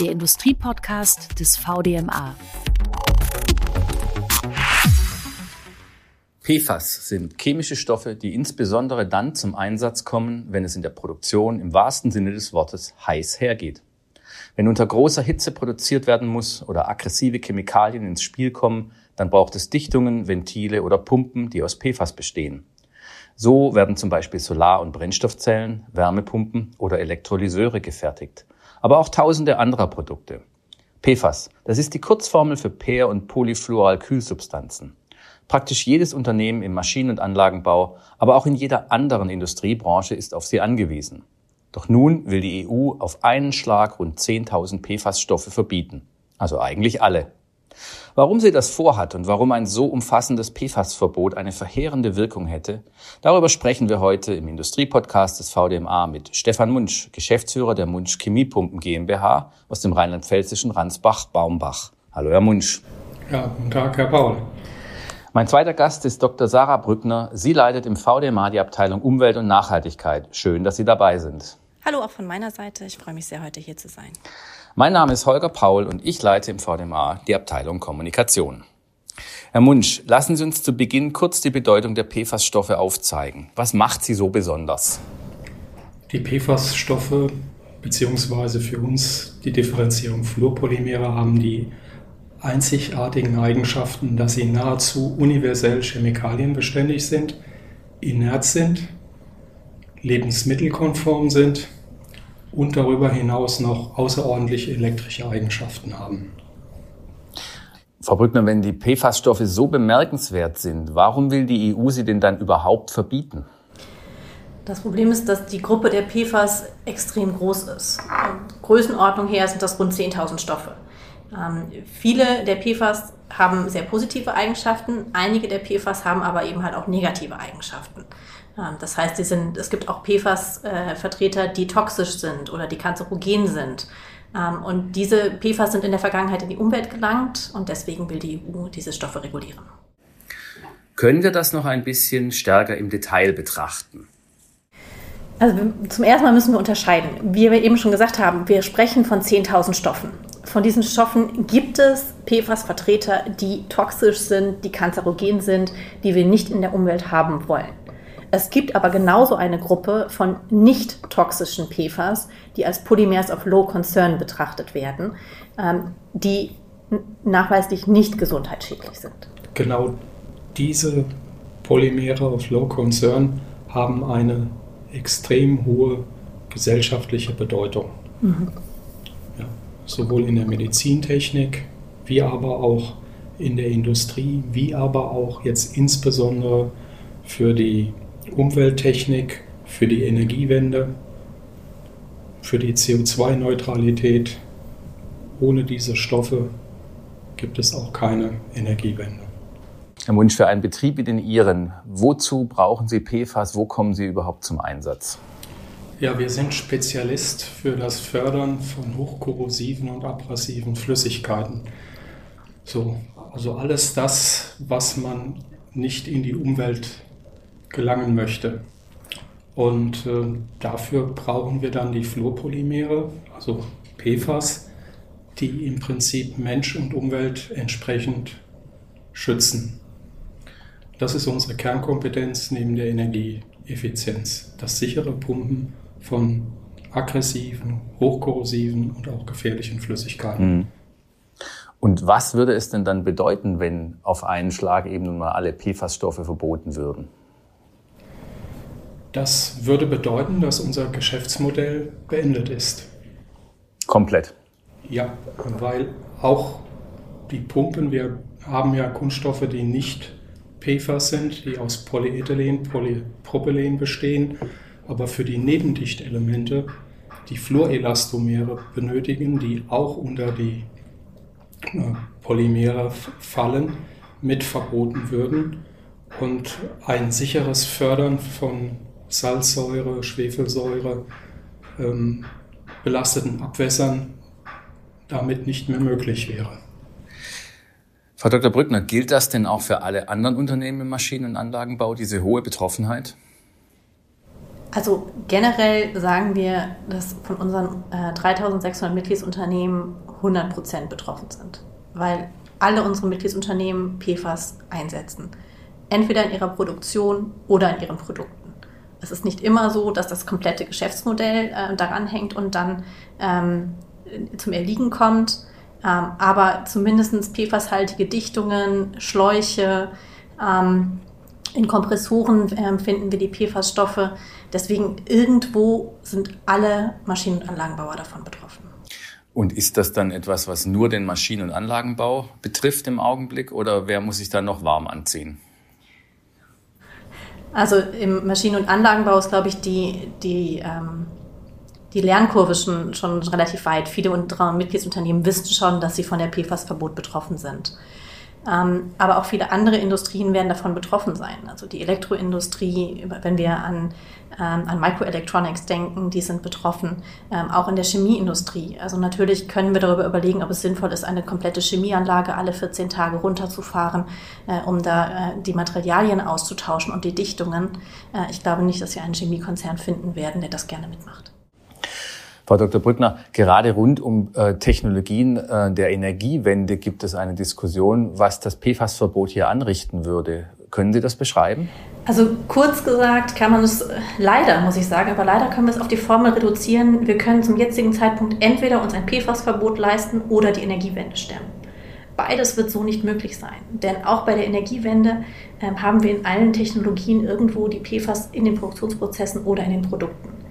der Industriepodcast des VDMA. PFAS sind chemische Stoffe, die insbesondere dann zum Einsatz kommen, wenn es in der Produktion im wahrsten Sinne des Wortes heiß hergeht. Wenn unter großer Hitze produziert werden muss oder aggressive Chemikalien ins Spiel kommen, dann braucht es Dichtungen, Ventile oder Pumpen, die aus PFAS bestehen. So werden zum Beispiel Solar- und Brennstoffzellen, Wärmepumpen oder Elektrolyseure gefertigt. Aber auch tausende anderer Produkte. PFAS, das ist die Kurzformel für Per- und Polyfluoralkylsubstanzen. Praktisch jedes Unternehmen im Maschinen- und Anlagenbau, aber auch in jeder anderen Industriebranche ist auf sie angewiesen. Doch nun will die EU auf einen Schlag rund 10.000 PFAS-Stoffe verbieten. Also eigentlich alle. Warum sie das vorhat und warum ein so umfassendes PFAS-Verbot eine verheerende Wirkung hätte, darüber sprechen wir heute im Industriepodcast des VDMA mit Stefan Munsch, Geschäftsführer der Munsch Chemiepumpen GmbH aus dem rheinland-pfälzischen Ransbach-Baumbach. Hallo, Herr Munsch. Ja, guten Tag, Herr Paul. Mein zweiter Gast ist Dr. Sarah Brückner. Sie leitet im VDMA die Abteilung Umwelt und Nachhaltigkeit. Schön, dass Sie dabei sind. Hallo auch von meiner Seite. Ich freue mich sehr, heute hier zu sein. Mein Name ist Holger Paul und ich leite im VDMA die Abteilung Kommunikation. Herr Munsch, lassen Sie uns zu Beginn kurz die Bedeutung der PFAS-Stoffe aufzeigen. Was macht sie so besonders? Die PFAS-Stoffe beziehungsweise für uns die Differenzierung Fluorpolymere haben die einzigartigen Eigenschaften, dass sie nahezu universell chemikalienbeständig sind, inert sind, lebensmittelkonform sind und darüber hinaus noch außerordentliche elektrische Eigenschaften haben. Frau Brückner, wenn die PFAS-Stoffe so bemerkenswert sind, warum will die EU sie denn dann überhaupt verbieten? Das Problem ist, dass die Gruppe der PFAS extrem groß ist. Größenordnung her sind das rund 10.000 Stoffe. Ähm, viele der PFAS haben sehr positive Eigenschaften, einige der PFAS haben aber eben halt auch negative Eigenschaften. Das heißt, sind, es gibt auch PFAS-Vertreter, äh, die toxisch sind oder die kanzerogen sind. Ähm, und diese PFAS sind in der Vergangenheit in die Umwelt gelangt und deswegen will die EU diese Stoffe regulieren. Können wir das noch ein bisschen stärker im Detail betrachten? Also zum ersten Mal müssen wir unterscheiden. Wie wir eben schon gesagt haben, wir sprechen von 10.000 Stoffen. Von diesen Stoffen gibt es PFAS-Vertreter, die toxisch sind, die kanzerogen sind, die wir nicht in der Umwelt haben wollen. Es gibt aber genauso eine Gruppe von nicht toxischen PFAS, die als Polymers of Low Concern betrachtet werden, ähm, die nachweislich nicht gesundheitsschädlich sind. Genau diese Polymere of Low Concern haben eine extrem hohe gesellschaftliche Bedeutung. Mhm. Ja, sowohl in der Medizintechnik, wie aber auch in der Industrie, wie aber auch jetzt insbesondere für die Umwelttechnik, für die Energiewende, für die CO2-Neutralität. Ohne diese Stoffe gibt es auch keine Energiewende. Herr Wunsch, für einen Betrieb wie den Ihren, wozu brauchen Sie PFAS? Wo kommen Sie überhaupt zum Einsatz? Ja, wir sind Spezialist für das Fördern von hochkorrosiven und abrasiven Flüssigkeiten. So, also alles das, was man nicht in die Umwelt gelangen möchte. Und äh, dafür brauchen wir dann die Fluorpolymere, also PFAS, die im Prinzip Mensch und Umwelt entsprechend schützen. Das ist unsere Kernkompetenz neben der Energieeffizienz. Das sichere Pumpen von aggressiven, hochkorrosiven und auch gefährlichen Flüssigkeiten. Mhm. Und was würde es denn dann bedeuten, wenn auf einen Schlag eben nun mal alle PFAS-Stoffe verboten würden? Das würde bedeuten, dass unser Geschäftsmodell beendet ist. Komplett. Ja, weil auch die Pumpen, wir haben ja Kunststoffe, die nicht PFAS sind, die aus Polyethylen, Polypropylen bestehen, aber für die Nebendichtelemente die Fluorelastomere benötigen, die auch unter die äh, Polymere fallen, mit verboten würden. Und ein sicheres Fördern von Salzsäure, Schwefelsäure, ähm, belasteten Abwässern damit nicht mehr möglich wäre. Frau Dr. Brückner, gilt das denn auch für alle anderen Unternehmen im Maschinen- und Anlagenbau, diese hohe Betroffenheit? Also generell sagen wir, dass von unseren äh, 3600 Mitgliedsunternehmen 100 Prozent betroffen sind, weil alle unsere Mitgliedsunternehmen PFAS einsetzen. Entweder in ihrer Produktion oder in ihren Produkten. Es ist nicht immer so, dass das komplette Geschäftsmodell äh, daran hängt und dann ähm, zum Erliegen kommt. Ähm, aber zumindest PFAS-haltige Dichtungen, Schläuche, ähm, in Kompressoren äh, finden wir die PFAS-Stoffe. Deswegen irgendwo sind alle Maschinen- und Anlagenbauer davon betroffen. Und ist das dann etwas, was nur den Maschinen- und Anlagenbau betrifft im Augenblick oder wer muss sich da noch warm anziehen? Also im Maschinen- und Anlagenbau ist, glaube ich, die, die, ähm, die Lernkurve schon, schon relativ weit. Viele unserer Mitgliedsunternehmen wissen schon, dass sie von der PFAS-Verbot betroffen sind. Ähm, aber auch viele andere Industrien werden davon betroffen sein. Also die Elektroindustrie, wenn wir an, ähm, an Microelectronics denken, die sind betroffen. Ähm, auch in der Chemieindustrie. Also natürlich können wir darüber überlegen, ob es sinnvoll ist, eine komplette Chemieanlage alle 14 Tage runterzufahren, äh, um da äh, die Materialien auszutauschen und die Dichtungen. Äh, ich glaube nicht, dass wir einen Chemiekonzern finden werden, der das gerne mitmacht. Frau Dr. Brückner, gerade rund um äh, Technologien äh, der Energiewende gibt es eine Diskussion, was das PFAS-Verbot hier anrichten würde. Können Sie das beschreiben? Also kurz gesagt kann man es leider, muss ich sagen, aber leider können wir es auf die Formel reduzieren. Wir können zum jetzigen Zeitpunkt entweder uns ein PFAS-Verbot leisten oder die Energiewende stemmen. Beides wird so nicht möglich sein, denn auch bei der Energiewende äh, haben wir in allen Technologien irgendwo die PFAS in den Produktionsprozessen oder in den Produkten.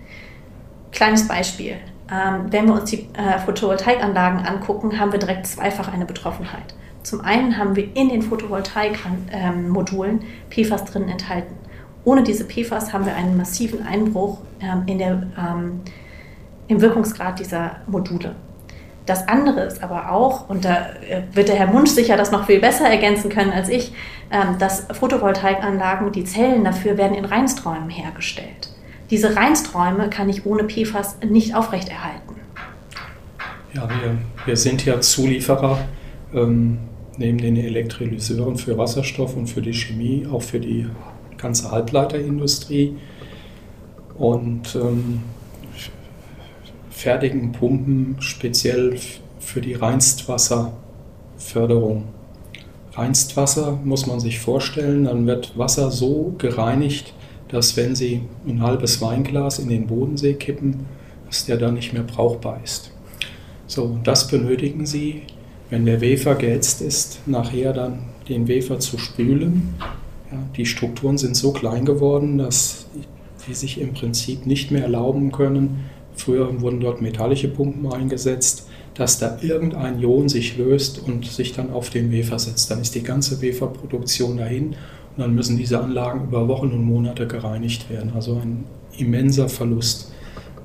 Kleines Beispiel. Ähm, wenn wir uns die äh, Photovoltaikanlagen angucken, haben wir direkt zweifach eine Betroffenheit. Zum einen haben wir in den Photovoltaikmodulen PFAS drin enthalten. Ohne diese PFAS haben wir einen massiven Einbruch ähm, in der, ähm, im Wirkungsgrad dieser Module. Das andere ist aber auch, und da äh, wird der Herr Munsch sicher das noch viel besser ergänzen können als ich, dass Photovoltaikanlagen, die Zellen dafür werden in Reinsträumen hergestellt. Diese Reinsträume kann ich ohne PFAS nicht aufrechterhalten. Ja, wir, wir sind ja Zulieferer ähm, neben den Elektrolyseuren für Wasserstoff und für die Chemie, auch für die ganze Halbleiterindustrie und ähm, fertigen Pumpen speziell für die Reinstwasserförderung. Reinstwasser muss man sich vorstellen, dann wird Wasser so gereinigt, dass wenn Sie ein halbes Weinglas in den Bodensee kippen, dass der dann nicht mehr brauchbar ist. So, das benötigen Sie, wenn der Wefer geätzt ist, nachher dann den Wefer zu spülen. Ja, die Strukturen sind so klein geworden, dass sie sich im Prinzip nicht mehr erlauben können. Früher wurden dort metallische Pumpen eingesetzt, dass da irgendein Ion sich löst und sich dann auf den Wefer setzt. Dann ist die ganze Weferproduktion dahin und dann müssen diese Anlagen über Wochen und Monate gereinigt werden. Also ein immenser Verlust.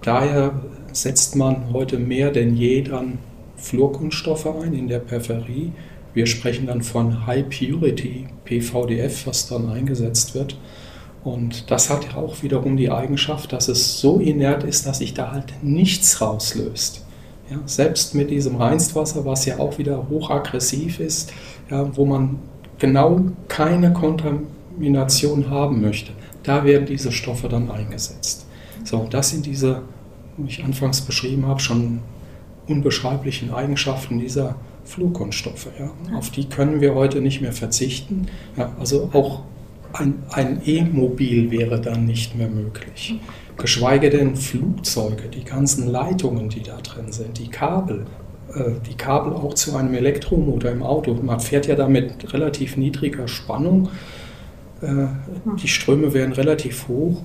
Daher setzt man heute mehr denn je dann Fluorkunststoffe ein in der Peripherie. Wir sprechen dann von High Purity PVDF, was dann eingesetzt wird. Und das hat auch wiederum die Eigenschaft, dass es so inert ist, dass sich da halt nichts rauslöst. Ja, selbst mit diesem Reinstwasser, was ja auch wieder hochaggressiv ist, ja, wo man genau keine Kontamination haben möchte, da werden diese Stoffe dann eingesetzt. So, das sind diese, wie ich anfangs beschrieben habe, schon unbeschreiblichen Eigenschaften dieser Flugkunststoffe. Ja. Auf die können wir heute nicht mehr verzichten. Ja, also auch ein E-Mobil wäre dann nicht mehr möglich. Geschweige denn Flugzeuge, die ganzen Leitungen, die da drin sind, die Kabel, die Kabel auch zu einem Elektromotor im Auto. Man fährt ja da mit relativ niedriger Spannung. Äh, die Ströme werden relativ hoch.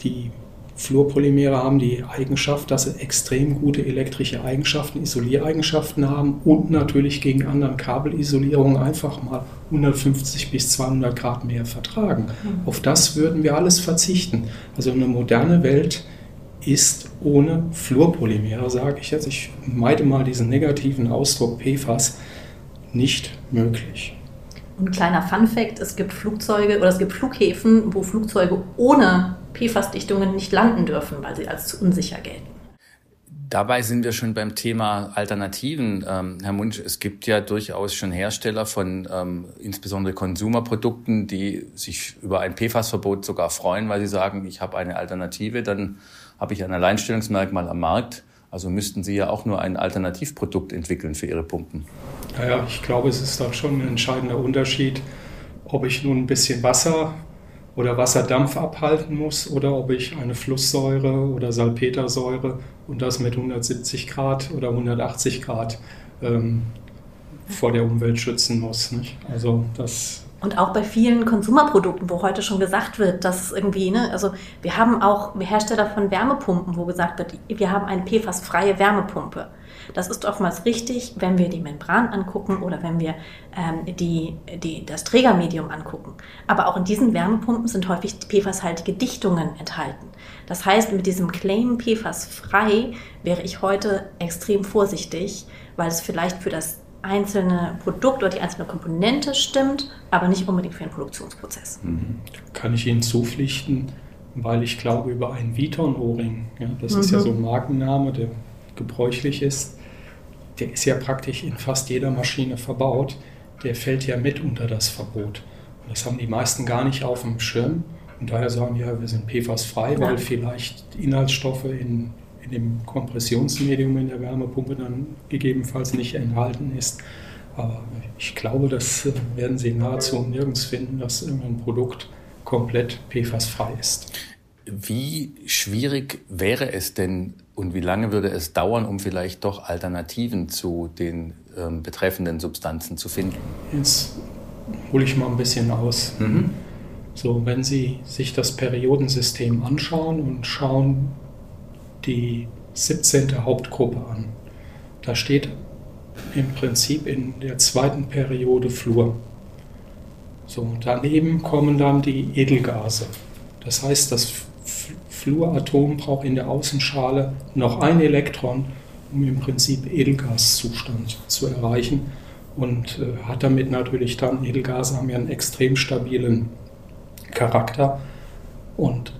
Die Fluorpolymere haben die Eigenschaft, dass sie extrem gute elektrische Eigenschaften, Isoliereigenschaften haben und natürlich gegen anderen Kabelisolierungen einfach mal 150 bis 200 Grad mehr vertragen. Mhm. Auf das würden wir alles verzichten. Also eine moderne Welt ist ohne Fluorpolymere, sage ich jetzt, ich meide mal diesen negativen Ausdruck PFAS, nicht möglich. Und ein kleiner Fun-Fact: Es gibt Flugzeuge oder es gibt Flughäfen, wo Flugzeuge ohne PFAS-Dichtungen nicht landen dürfen, weil sie als zu unsicher gelten. Dabei sind wir schon beim Thema Alternativen. Ähm, Herr Munsch, es gibt ja durchaus schon Hersteller von ähm, insbesondere Konsumerprodukten, die sich über ein PFAS-Verbot sogar freuen, weil sie sagen, ich habe eine Alternative, dann habe ich ein Alleinstellungsmerkmal am Markt. Also müssten Sie ja auch nur ein Alternativprodukt entwickeln für Ihre Pumpen. Naja, ich glaube, es ist doch schon ein entscheidender Unterschied, ob ich nun ein bisschen Wasser oder Wasserdampf abhalten muss oder ob ich eine Flusssäure oder Salpetersäure und das mit 170 Grad oder 180 Grad ähm, vor der Umwelt schützen muss. Nicht? Also das und auch bei vielen Konsumerprodukten, wo heute schon gesagt wird, dass irgendwie, ne, also wir haben auch Hersteller von Wärmepumpen, wo gesagt wird, wir haben eine PFAS-freie Wärmepumpe. Das ist oftmals richtig, wenn wir die Membran angucken oder wenn wir ähm, die, die, das Trägermedium angucken. Aber auch in diesen Wärmepumpen sind häufig PFAS-haltige Dichtungen enthalten. Das heißt, mit diesem Claim PFAS-frei wäre ich heute extrem vorsichtig, weil es vielleicht für das einzelne Produkt oder die einzelne Komponente stimmt, aber nicht unbedingt für den Produktionsprozess. Mhm. Kann ich Ihnen zupflichten, weil ich glaube, über einen Viton-O-Ring, ja, das mhm. ist ja so ein Markenname, der gebräuchlich ist, der ist ja praktisch in fast jeder Maschine verbaut, der fällt ja mit unter das Verbot. Und das haben die meisten gar nicht auf dem Schirm. Und daher sagen ja, wir sind PFAS-frei, ja. weil vielleicht Inhaltsstoffe in, in dem Kompressionsmedium in der Wärmepumpe dann gegebenenfalls nicht enthalten ist. Aber ich glaube, das werden Sie nahezu nirgends finden, dass irgendein Produkt komplett PFAS-frei ist. Wie schwierig wäre es denn und wie lange würde es dauern, um vielleicht doch Alternativen zu den ähm, betreffenden Substanzen zu finden? Jetzt hole ich mal ein bisschen aus. Mhm. So, wenn Sie sich das Periodensystem anschauen und schauen die 17. Hauptgruppe an, da steht im Prinzip in der zweiten Periode Fluor. So, daneben kommen dann die Edelgase. Das heißt, das Fluoratom braucht in der Außenschale noch ein Elektron, um im Prinzip Edelgaszustand zu erreichen und äh, hat damit natürlich dann, Edelgase haben ja einen extrem stabilen Charakter und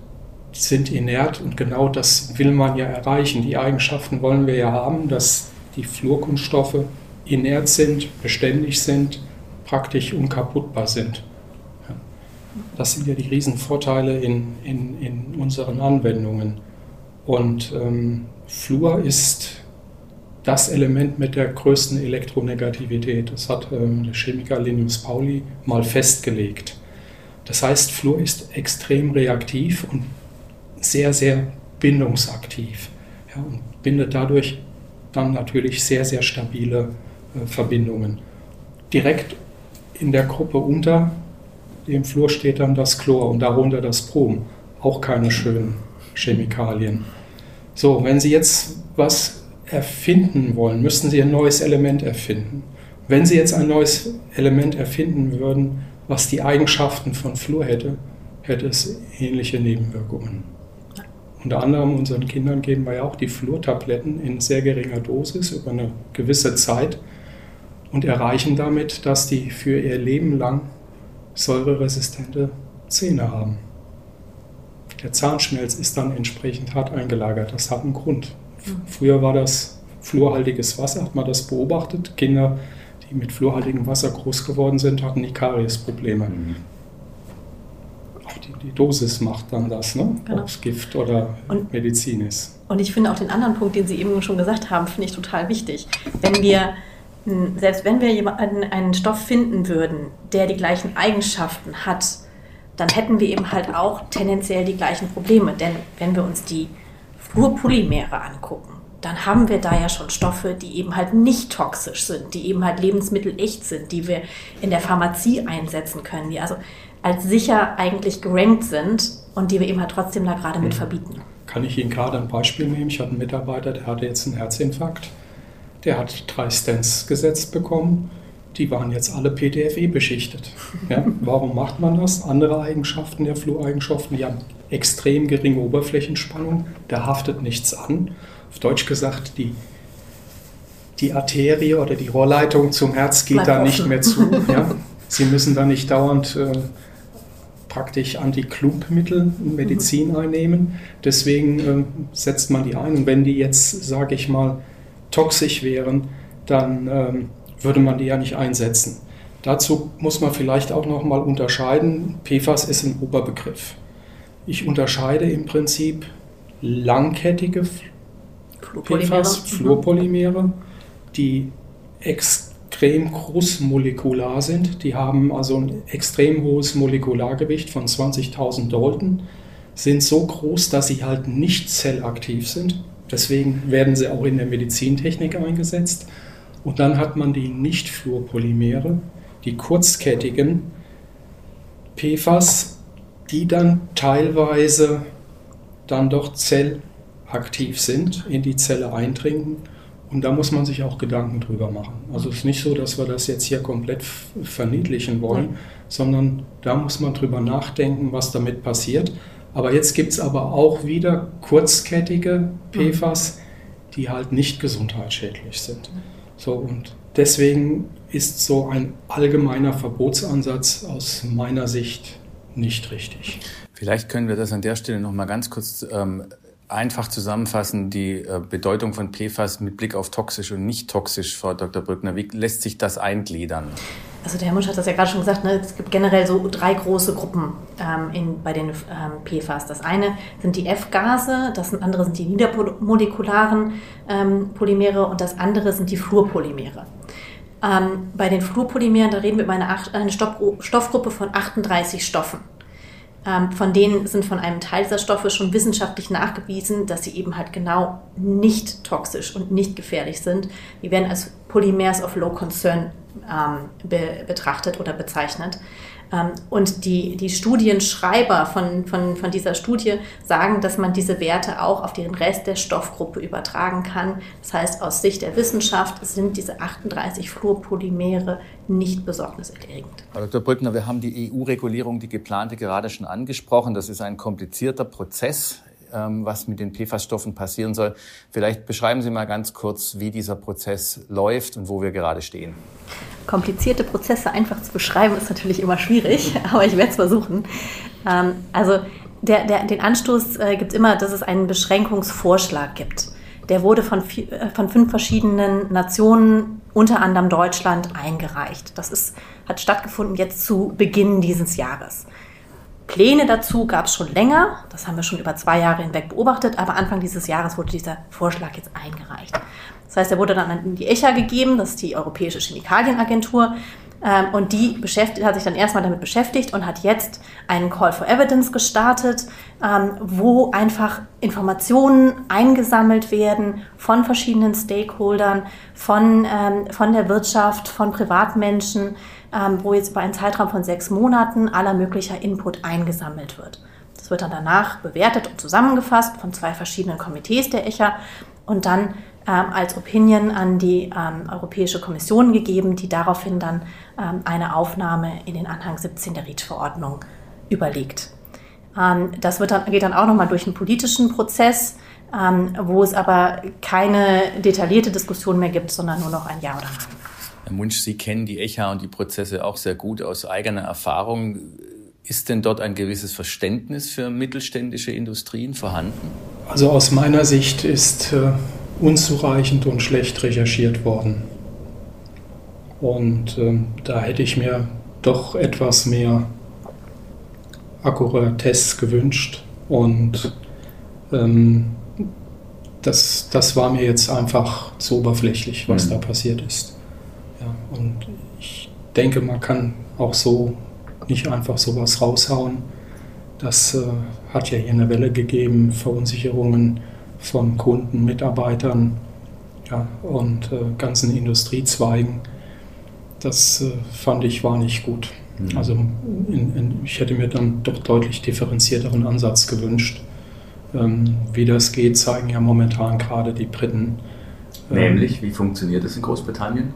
sind inert und genau das will man ja erreichen. Die Eigenschaften wollen wir ja haben, dass die Fluorkunststoffe inert sind, beständig sind, praktisch unkaputtbar sind. Das sind ja die Riesenvorteile in, in, in unseren Anwendungen. Und ähm, Fluor ist das Element mit der größten Elektronegativität. Das hat ähm, der Chemiker Linus Pauli mal festgelegt. Das heißt, Fluor ist extrem reaktiv und sehr, sehr bindungsaktiv ja, und bindet dadurch dann natürlich sehr, sehr stabile äh, Verbindungen. Direkt in der Gruppe unter im Flur steht dann das Chlor und darunter das Brom. Auch keine schönen Chemikalien. So, wenn Sie jetzt was erfinden wollen, müssten Sie ein neues Element erfinden. Wenn Sie jetzt ein neues Element erfinden würden, was die Eigenschaften von Fluor hätte, hätte es ähnliche Nebenwirkungen. Unter anderem unseren Kindern geben wir ja auch die Fluortabletten in sehr geringer Dosis über eine gewisse Zeit und erreichen damit, dass die für ihr Leben lang säureresistente Zähne haben. Der Zahnschmelz ist dann entsprechend hart eingelagert. Das hat einen Grund. Früher war das fluorhaltiges Wasser, hat man das beobachtet. Kinder, die mit fluorhaltigem Wasser groß geworden sind, hatten die Kariesprobleme. Mhm. Die, die, Dosis macht dann das, ne? genau. ob es Gift oder und, Medizin ist. Und ich finde auch den anderen Punkt, den Sie eben schon gesagt haben, finde ich total wichtig. Wenn wir selbst wenn wir einen Stoff finden würden, der die gleichen Eigenschaften hat, dann hätten wir eben halt auch tendenziell die gleichen Probleme. Denn wenn wir uns die Fluorpolymere angucken, dann haben wir da ja schon Stoffe, die eben halt nicht toxisch sind, die eben halt lebensmittelecht sind, die wir in der Pharmazie einsetzen können, die also als sicher eigentlich gerankt sind und die wir eben halt trotzdem da gerade mit verbieten. Kann ich Ihnen gerade ein Beispiel nehmen? Ich hatte einen Mitarbeiter, der hatte jetzt einen Herzinfarkt der hat drei Stents gesetzt bekommen. Die waren jetzt alle PTFE beschichtet. Ja, warum macht man das? Andere Eigenschaften der Fluoreigenschaften, die haben extrem geringe Oberflächenspannung, da haftet nichts an. Auf Deutsch gesagt, die, die Arterie oder die Rohrleitung zum Herz geht Bleib da offen. nicht mehr zu. Ja. Sie müssen da nicht dauernd äh, praktisch Anti-Klumpmittel in Medizin mhm. einnehmen. Deswegen äh, setzt man die ein. Und wenn die jetzt, sage ich mal, toxisch wären, dann ähm, würde man die ja nicht einsetzen. Dazu muss man vielleicht auch noch mal unterscheiden. PFAS ist ein Oberbegriff. Ich unterscheide im Prinzip langkettige Fluorpolymere, PFAS, Fluorpolymere die extrem großmolekular sind. Die haben also ein extrem hohes Molekulargewicht von 20.000 Dalton, sind so groß, dass sie halt nicht zellaktiv sind. Deswegen werden sie auch in der Medizintechnik eingesetzt. Und dann hat man die Nicht-Fluorpolymere, die kurzkettigen PFAS, die dann teilweise dann doch zellaktiv sind, in die Zelle eindringen. Und da muss man sich auch Gedanken drüber machen. Also es ist nicht so, dass wir das jetzt hier komplett verniedlichen wollen, ja. sondern da muss man drüber nachdenken, was damit passiert. Aber jetzt gibt es aber auch wieder kurzkettige PFAS, die halt nicht gesundheitsschädlich sind. So, und deswegen ist so ein allgemeiner Verbotsansatz aus meiner Sicht nicht richtig. Vielleicht können wir das an der Stelle noch mal ganz kurz ähm, einfach zusammenfassen, die äh, Bedeutung von PFAS mit Blick auf toxisch und nicht toxisch, Frau Dr. Brückner. Wie lässt sich das eingliedern? Also der Herr Musch hat das ja gerade schon gesagt, ne? es gibt generell so drei große Gruppen ähm, in, bei den ähm, PFAS. Das eine sind die F-Gase, das andere sind die niedermolekularen ähm, Polymere und das andere sind die Fluorpolymere. Ähm, bei den Fluorpolymeren, da reden wir über eine, eine Stoffgruppe von 38 Stoffen. Ähm, von denen sind von einem Teil dieser Stoffe schon wissenschaftlich nachgewiesen, dass sie eben halt genau nicht toxisch und nicht gefährlich sind. Die werden als Polymers of Low Concern ähm, be betrachtet oder bezeichnet. Ähm, und die, die Studienschreiber von, von, von dieser Studie sagen, dass man diese Werte auch auf den Rest der Stoffgruppe übertragen kann. Das heißt, aus Sicht der Wissenschaft sind diese 38 Fluorpolymere nicht besorgniserregend. Frau Dr. Brückner, wir haben die EU-Regulierung, die geplante, gerade schon angesprochen. Das ist ein komplizierter Prozess. Ähm, was mit den PFAS-Stoffen passieren soll. Vielleicht beschreiben Sie mal ganz kurz, wie dieser Prozess läuft und wo wir gerade stehen. Komplizierte Prozesse einfach zu beschreiben, ist natürlich immer schwierig, aber ich werde es versuchen. Ähm, also der, der, den Anstoß äh, gibt es immer, dass es einen Beschränkungsvorschlag gibt. Der wurde von, äh, von fünf verschiedenen Nationen, unter anderem Deutschland, eingereicht. Das ist, hat stattgefunden jetzt zu Beginn dieses Jahres. Pläne dazu gab es schon länger, das haben wir schon über zwei Jahre hinweg beobachtet, aber Anfang dieses Jahres wurde dieser Vorschlag jetzt eingereicht. Das heißt, er wurde dann an die ECHA gegeben, das ist die Europäische Chemikalienagentur, und die beschäftigt, hat sich dann erstmal damit beschäftigt und hat jetzt einen Call for Evidence gestartet, ähm, wo einfach Informationen eingesammelt werden von verschiedenen Stakeholdern, von, ähm, von der Wirtschaft, von Privatmenschen, ähm, wo jetzt über einen Zeitraum von sechs Monaten aller möglicher Input eingesammelt wird. Das wird dann danach bewertet und zusammengefasst von zwei verschiedenen Komitees der ECHA und dann ähm, als Opinion an die ähm, Europäische Kommission gegeben, die daraufhin dann ähm, eine Aufnahme in den Anhang 17 der REACH-Verordnung überlegt. Ähm, das wird dann, geht dann auch nochmal durch einen politischen Prozess, ähm, wo es aber keine detaillierte Diskussion mehr gibt, sondern nur noch ein Ja oder Nein. Herr Munsch, Sie kennen die ECHA und die Prozesse auch sehr gut aus eigener Erfahrung. Ist denn dort ein gewisses Verständnis für mittelständische Industrien vorhanden? Also aus meiner Sicht ist äh, unzureichend und schlecht recherchiert worden. Und äh, da hätte ich mir doch etwas mehr Akkuratests gewünscht. Und ähm, das, das war mir jetzt einfach zu oberflächlich, was mhm. da passiert ist. Ja, und ich denke, man kann auch so nicht einfach sowas raushauen. Das äh, hat ja hier eine Welle gegeben, Verunsicherungen von Kunden, Mitarbeitern ja, und äh, ganzen Industriezweigen. Das äh, fand ich war nicht gut. Mhm. Also in, in, ich hätte mir dann doch deutlich differenzierteren Ansatz gewünscht. Ähm, wie das geht, zeigen ja momentan gerade die Briten. Ähm, Nämlich, wie funktioniert das in Großbritannien?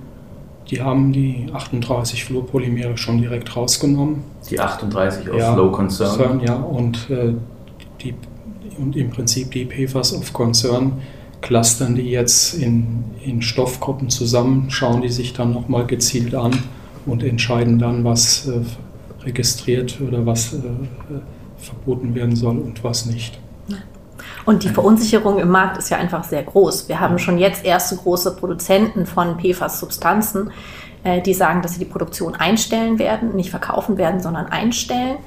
Die haben die 38 Fluorpolymere schon direkt rausgenommen. Die 38 of ja, Low Concern? Ja, und, äh, die, und im Prinzip die PFAS of Concern clustern die jetzt in, in Stoffgruppen zusammen, schauen die sich dann nochmal gezielt an und entscheiden dann, was äh, registriert oder was äh, verboten werden soll und was nicht. Und die Verunsicherung im Markt ist ja einfach sehr groß. Wir haben schon jetzt erste große Produzenten von PFAS-Substanzen, äh, die sagen, dass sie die Produktion einstellen werden, nicht verkaufen werden, sondern einstellen.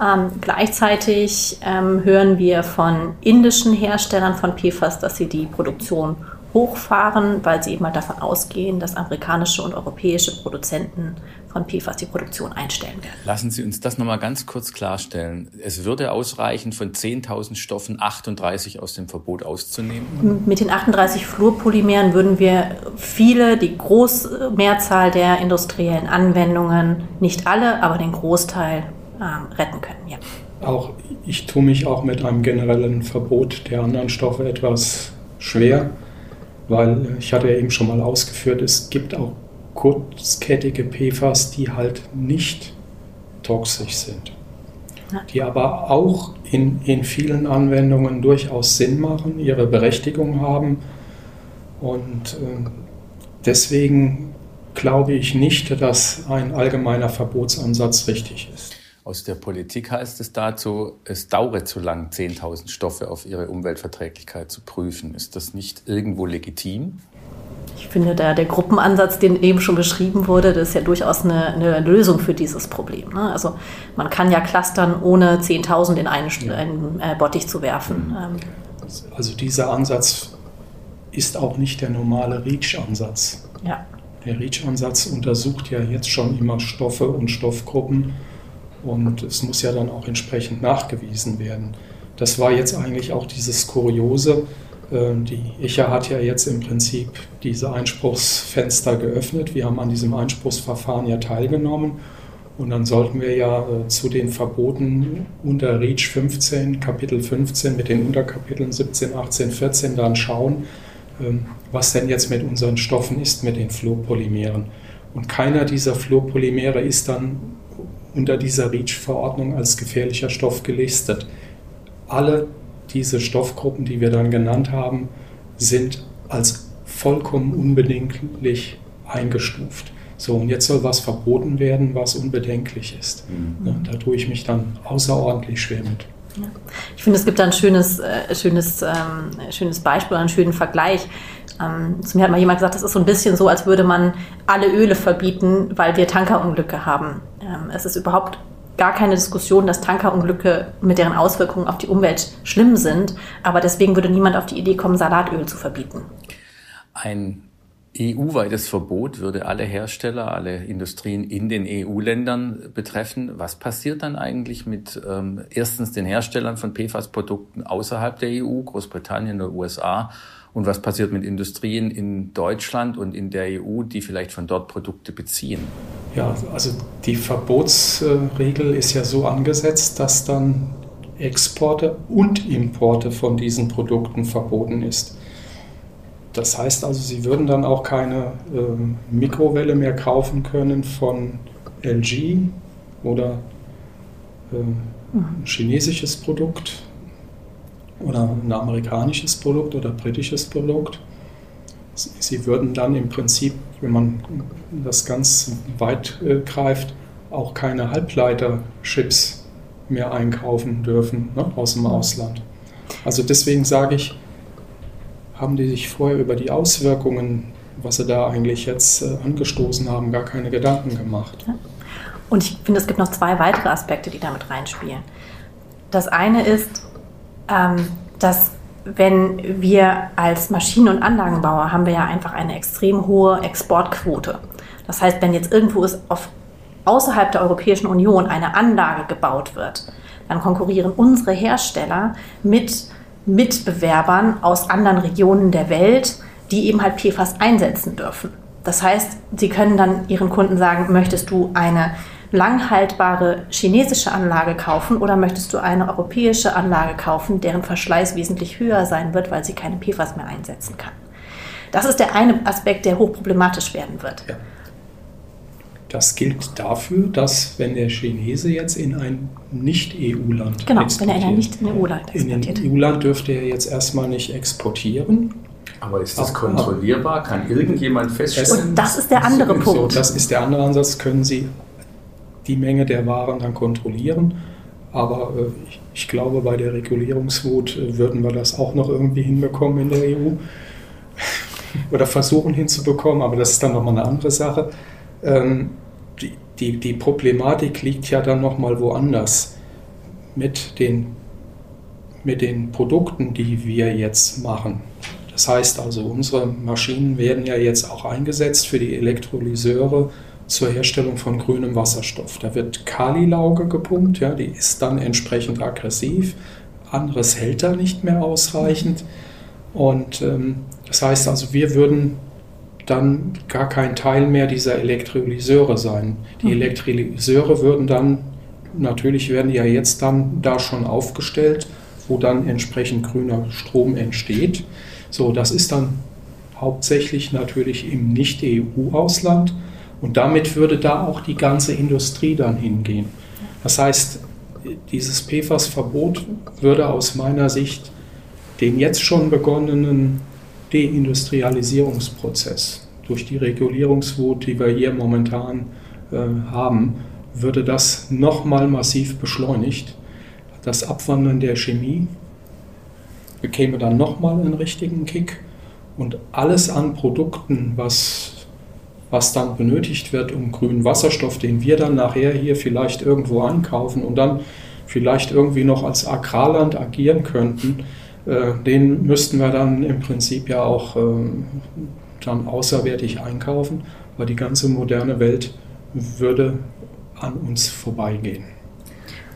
Ähm, gleichzeitig ähm, hören wir von indischen Herstellern von PFAS, dass sie die Produktion hochfahren, weil sie eben halt davon ausgehen, dass amerikanische und europäische Produzenten von PFAS die Produktion einstellen werden. Lassen Sie uns das nochmal ganz kurz klarstellen. Es würde ausreichen, von 10.000 Stoffen 38 aus dem Verbot auszunehmen? Mit den 38 Fluorpolymeren würden wir viele, die Großmehrzahl der industriellen Anwendungen, nicht alle, aber den Großteil ähm, retten können. Ja. Auch ich tue mich auch mit einem generellen Verbot der anderen Stoffe etwas schwer, weil ich hatte ja eben schon mal ausgeführt, es gibt auch kurzkettige PFAS, die halt nicht toxisch sind, ja. die aber auch in, in vielen Anwendungen durchaus Sinn machen, ihre Berechtigung haben und äh, deswegen glaube ich nicht, dass ein allgemeiner Verbotsansatz richtig ist. Aus der Politik heißt es dazu, es dauere zu lang, 10.000 Stoffe auf ihre Umweltverträglichkeit zu prüfen. Ist das nicht irgendwo legitim? Ich finde, der, der Gruppenansatz, den eben schon beschrieben wurde, das ist ja durchaus eine, eine Lösung für dieses Problem. Ne? Also man kann ja clustern, ohne 10.000 in einen, ja. einen äh, Bottich zu werfen. Mhm. Ähm. Also dieser Ansatz ist auch nicht der normale REACH-Ansatz. Ja. Der REACH-Ansatz untersucht ja jetzt schon immer Stoffe und Stoffgruppen und es muss ja dann auch entsprechend nachgewiesen werden. Das war jetzt eigentlich auch dieses Kuriose. Ähm, die ICHA hat ja jetzt im Prinzip diese Einspruchsfenster geöffnet. Wir haben an diesem Einspruchsverfahren ja teilgenommen. Und dann sollten wir ja äh, zu den Verboten unter REACH 15, Kapitel 15 mit den Unterkapiteln 17, 18, 14 dann schauen, ähm, was denn jetzt mit unseren Stoffen ist, mit den Fluorpolymeren. Und keiner dieser Fluorpolymere ist dann unter dieser REACH-Verordnung als gefährlicher Stoff gelistet. Alle diese Stoffgruppen, die wir dann genannt haben, sind als vollkommen unbedenklich eingestuft. So, und jetzt soll was verboten werden, was unbedenklich ist. Mhm. da tue ich mich dann außerordentlich schwer mit. Ich finde, es gibt da ein schönes, äh, schönes, ähm, schönes Beispiel, einen schönen Vergleich. Ähm, zu mir hat mal jemand gesagt, das ist so ein bisschen so, als würde man alle Öle verbieten, weil wir Tankerunglücke haben. Ähm, es ist überhaupt gar keine Diskussion, dass Tankerunglücke mit deren Auswirkungen auf die Umwelt schlimm sind, aber deswegen würde niemand auf die Idee kommen, Salatöl zu verbieten. Ein EU-weites Verbot würde alle Hersteller, alle Industrien in den EU-Ländern betreffen. Was passiert dann eigentlich mit ähm, erstens den Herstellern von PFAS-Produkten außerhalb der EU, Großbritannien oder USA? Und was passiert mit Industrien in Deutschland und in der EU, die vielleicht von dort Produkte beziehen? Ja, also die Verbotsregel ist ja so angesetzt, dass dann Exporte und Importe von diesen Produkten verboten ist. Das heißt also, Sie würden dann auch keine äh, Mikrowelle mehr kaufen können von LG oder äh, ein chinesisches Produkt oder ein amerikanisches Produkt oder britisches Produkt. Sie würden dann im Prinzip, wenn man das ganz weit äh, greift, auch keine Halbleiterchips mehr einkaufen dürfen ne, aus dem Ausland. Also deswegen sage ich, haben die sich vorher über die Auswirkungen, was sie da eigentlich jetzt äh, angestoßen haben, gar keine Gedanken gemacht. Und ich finde, es gibt noch zwei weitere Aspekte, die damit reinspielen. Das eine ist, dass wenn wir als Maschinen- und Anlagenbauer haben wir ja einfach eine extrem hohe Exportquote. Das heißt, wenn jetzt irgendwo ist auf, außerhalb der Europäischen Union eine Anlage gebaut wird, dann konkurrieren unsere Hersteller mit Mitbewerbern aus anderen Regionen der Welt, die eben halt PFAS einsetzen dürfen. Das heißt, sie können dann ihren Kunden sagen, möchtest du eine langhaltbare chinesische Anlage kaufen oder möchtest du eine europäische Anlage kaufen, deren Verschleiß wesentlich höher sein wird, weil sie keine PFAS mehr einsetzen kann? Das ist der eine Aspekt, der hochproblematisch werden wird. Ja. Das gilt dafür, dass wenn der Chinese jetzt in ein Nicht-EU-Land genau, wenn er in ein Nicht-EU-Land exportiert. In ein EU-Land dürfte er jetzt erstmal nicht exportieren. Aber ist das kontrollierbar? Kann irgendjemand feststellen? Und das ist der andere Punkt. So, das ist der andere Ansatz. Können Sie die Menge der Waren dann kontrollieren. Aber äh, ich, glaube, bei der Regulierungswut äh, würden wir das auch noch irgendwie hinbekommen in der EU oder versuchen hinzubekommen, aber das ist dann nochmal eine andere Sache. Ähm, die, die, die Problematik liegt ja dann nochmal woanders mit den, mit den Produkten, die wir jetzt machen. Das heißt also, unsere Maschinen werden ja jetzt auch eingesetzt für die Elektrolyseure zur Herstellung von grünem Wasserstoff. Da wird Kalilauge gepumpt, ja, die ist dann entsprechend aggressiv. Anderes hält da nicht mehr ausreichend. Und ähm, das heißt also, wir würden dann gar kein Teil mehr dieser Elektrolyseure sein. Die mhm. Elektrolyseure würden dann, natürlich werden die ja jetzt dann da schon aufgestellt, wo dann entsprechend grüner Strom entsteht. So, das ist dann hauptsächlich natürlich im Nicht-EU-Ausland und damit würde da auch die ganze Industrie dann hingehen. Das heißt, dieses PFAS-Verbot würde aus meiner Sicht den jetzt schon begonnenen Deindustrialisierungsprozess durch die Regulierungswut, die wir hier momentan äh, haben, würde das nochmal massiv beschleunigt. Das Abwandern der Chemie bekäme dann nochmal einen richtigen Kick und alles an Produkten, was, was dann benötigt wird, um grünen Wasserstoff, den wir dann nachher hier vielleicht irgendwo einkaufen und dann vielleicht irgendwie noch als Agrarland agieren könnten, äh, den müssten wir dann im Prinzip ja auch äh, dann außerwertig einkaufen, weil die ganze moderne Welt würde an uns vorbeigehen.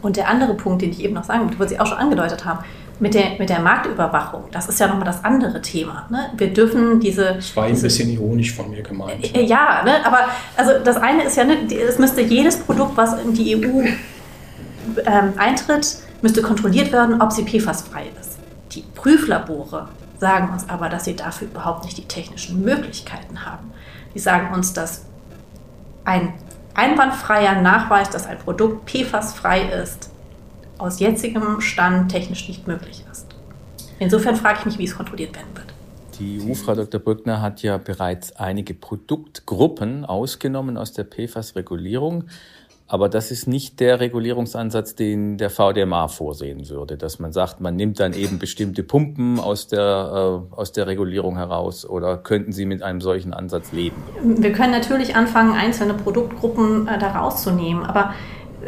Und der andere Punkt, den ich eben noch sagen wollte, was Sie auch schon angedeutet haben, mit der, mit der Marktüberwachung, das ist ja nochmal das andere Thema. Ne? Wir dürfen diese. Das war ein bisschen ironisch von mir gemeint. Äh, ja, ne? aber also das eine ist ja, ne, es müsste jedes Produkt, was in die EU ähm, eintritt, müsste kontrolliert werden, ob sie PFAS-frei ist. Die Prüflabore sagen uns aber, dass sie dafür überhaupt nicht die technischen Möglichkeiten haben. Die sagen uns, dass ein einwandfreier Nachweis, dass ein Produkt PFAS-frei ist, aus jetzigem Stand technisch nicht möglich ist. Insofern frage ich mich, wie es kontrolliert werden wird. Die EU, Frau Dr. Brückner, hat ja bereits einige Produktgruppen ausgenommen aus der PFAS-Regulierung. Aber das ist nicht der Regulierungsansatz, den der VDMA vorsehen würde, dass man sagt, man nimmt dann eben bestimmte Pumpen aus der, äh, aus der Regulierung heraus oder könnten Sie mit einem solchen Ansatz leben? Wir können natürlich anfangen, einzelne Produktgruppen äh, da rauszunehmen, aber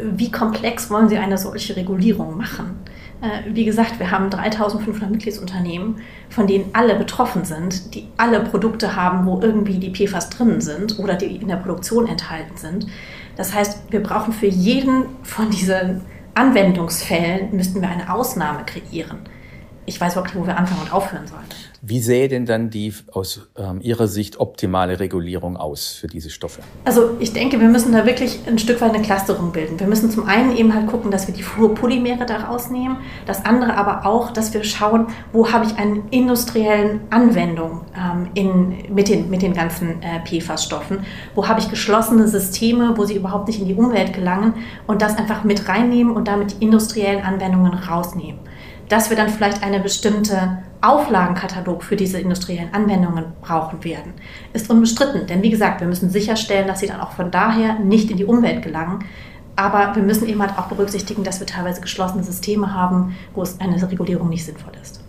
wie komplex wollen Sie eine solche Regulierung machen? Äh, wie gesagt, wir haben 3500 Mitgliedsunternehmen, von denen alle betroffen sind, die alle Produkte haben, wo irgendwie die PFAS drin sind oder die in der Produktion enthalten sind. Das heißt, wir brauchen für jeden von diesen Anwendungsfällen, müssten wir eine Ausnahme kreieren. Ich weiß wirklich, wo wir anfangen und aufhören sollen. Wie sähe denn dann die aus ähm, Ihrer Sicht optimale Regulierung aus für diese Stoffe? Also ich denke, wir müssen da wirklich ein Stück weit eine Clusterung bilden. Wir müssen zum einen eben halt gucken, dass wir die Polymere da rausnehmen. Das andere aber auch, dass wir schauen, wo habe ich eine industrielle Anwendung ähm, in, mit, den, mit den ganzen äh, PFAS-Stoffen. Wo habe ich geschlossene Systeme, wo sie überhaupt nicht in die Umwelt gelangen und das einfach mit reinnehmen und damit die industriellen Anwendungen rausnehmen dass wir dann vielleicht eine bestimmte Auflagenkatalog für diese industriellen Anwendungen brauchen werden, ist unbestritten. Denn wie gesagt, wir müssen sicherstellen, dass sie dann auch von daher nicht in die Umwelt gelangen. Aber wir müssen eben halt auch berücksichtigen, dass wir teilweise geschlossene Systeme haben, wo es eine Regulierung nicht sinnvoll ist.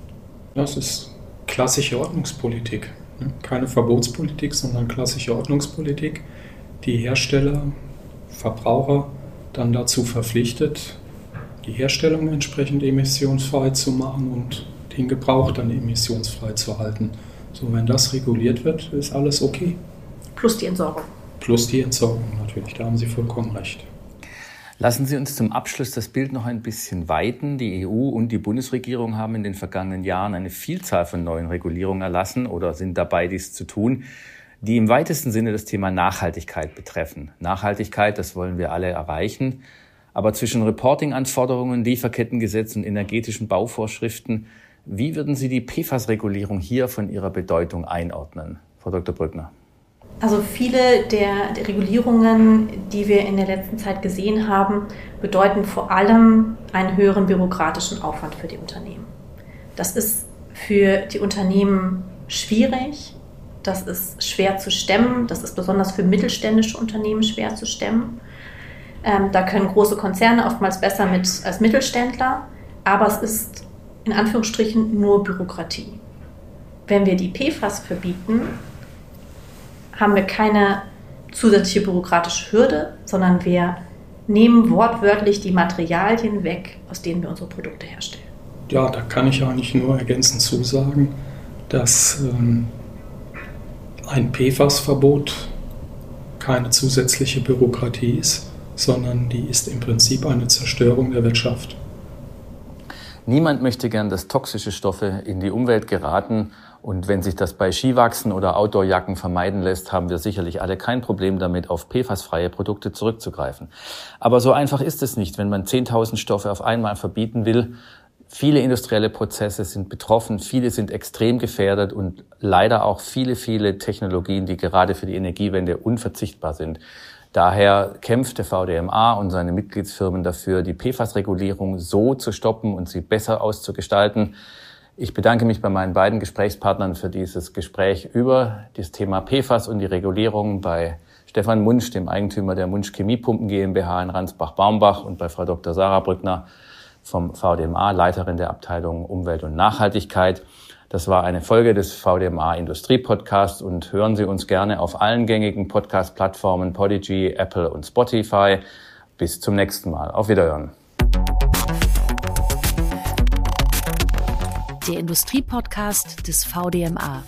Das ist klassische Ordnungspolitik. Ne? Keine Verbotspolitik, sondern klassische Ordnungspolitik, die Hersteller, Verbraucher dann dazu verpflichtet, die Herstellung entsprechend emissionsfrei zu machen und den Gebrauch dann emissionsfrei zu halten. So, wenn das reguliert wird, ist alles okay. Plus die Entsorgung. Plus die Entsorgung natürlich, da haben Sie vollkommen recht. Lassen Sie uns zum Abschluss das Bild noch ein bisschen weiten. Die EU und die Bundesregierung haben in den vergangenen Jahren eine Vielzahl von neuen Regulierungen erlassen oder sind dabei, dies zu tun, die im weitesten Sinne das Thema Nachhaltigkeit betreffen. Nachhaltigkeit, das wollen wir alle erreichen. Aber zwischen Reporting-Anforderungen, Lieferkettengesetz und energetischen Bauvorschriften, wie würden Sie die PFAS-Regulierung hier von ihrer Bedeutung einordnen, Frau Dr. Brückner? Also viele der, Regulierungen, die wir in der letzten Zeit gesehen haben, bedeuten vor allem einen höheren bürokratischen Aufwand für die Unternehmen. Das ist für die Unternehmen schwierig, das ist schwer zu stemmen, das ist besonders für mittelständische Unternehmen schwer zu stemmen. Ähm, da können große Konzerne oftmals besser mit als Mittelständler, aber es ist in Anführungsstrichen nur Bürokratie. Wenn wir die PFAS verbieten, haben wir keine zusätzliche bürokratische Hürde, sondern wir nehmen wortwörtlich die Materialien weg, aus denen wir unsere Produkte herstellen. Ja, da kann ich eigentlich nur ergänzend zusagen, dass ähm, ein PFAS-Verbot keine zusätzliche Bürokratie ist, sondern die ist im Prinzip eine Zerstörung der Wirtschaft. Niemand möchte gern, dass toxische Stoffe in die Umwelt geraten. Und wenn sich das bei Skiwachsen oder Outdoorjacken vermeiden lässt, haben wir sicherlich alle kein Problem damit, auf PFAS-freie Produkte zurückzugreifen. Aber so einfach ist es nicht, wenn man 10.000 Stoffe auf einmal verbieten will. Viele industrielle Prozesse sind betroffen, viele sind extrem gefährdet und leider auch viele, viele Technologien, die gerade für die Energiewende unverzichtbar sind. Daher kämpft der VDMA und seine Mitgliedsfirmen dafür, die PFAS-Regulierung so zu stoppen und sie besser auszugestalten. Ich bedanke mich bei meinen beiden Gesprächspartnern für dieses Gespräch über das Thema PFAS und die Regulierung bei Stefan Munsch, dem Eigentümer der Munsch Chemiepumpen GmbH in Ransbach-Baumbach und bei Frau Dr. Sarah Brückner vom VDMA, Leiterin der Abteilung Umwelt und Nachhaltigkeit. Das war eine Folge des VDMA Industrie Podcasts und hören Sie uns gerne auf allen gängigen Podcast-Plattformen Podigy, Apple und Spotify. Bis zum nächsten Mal. Auf Wiederhören. Der Industrie Podcast des VDMA.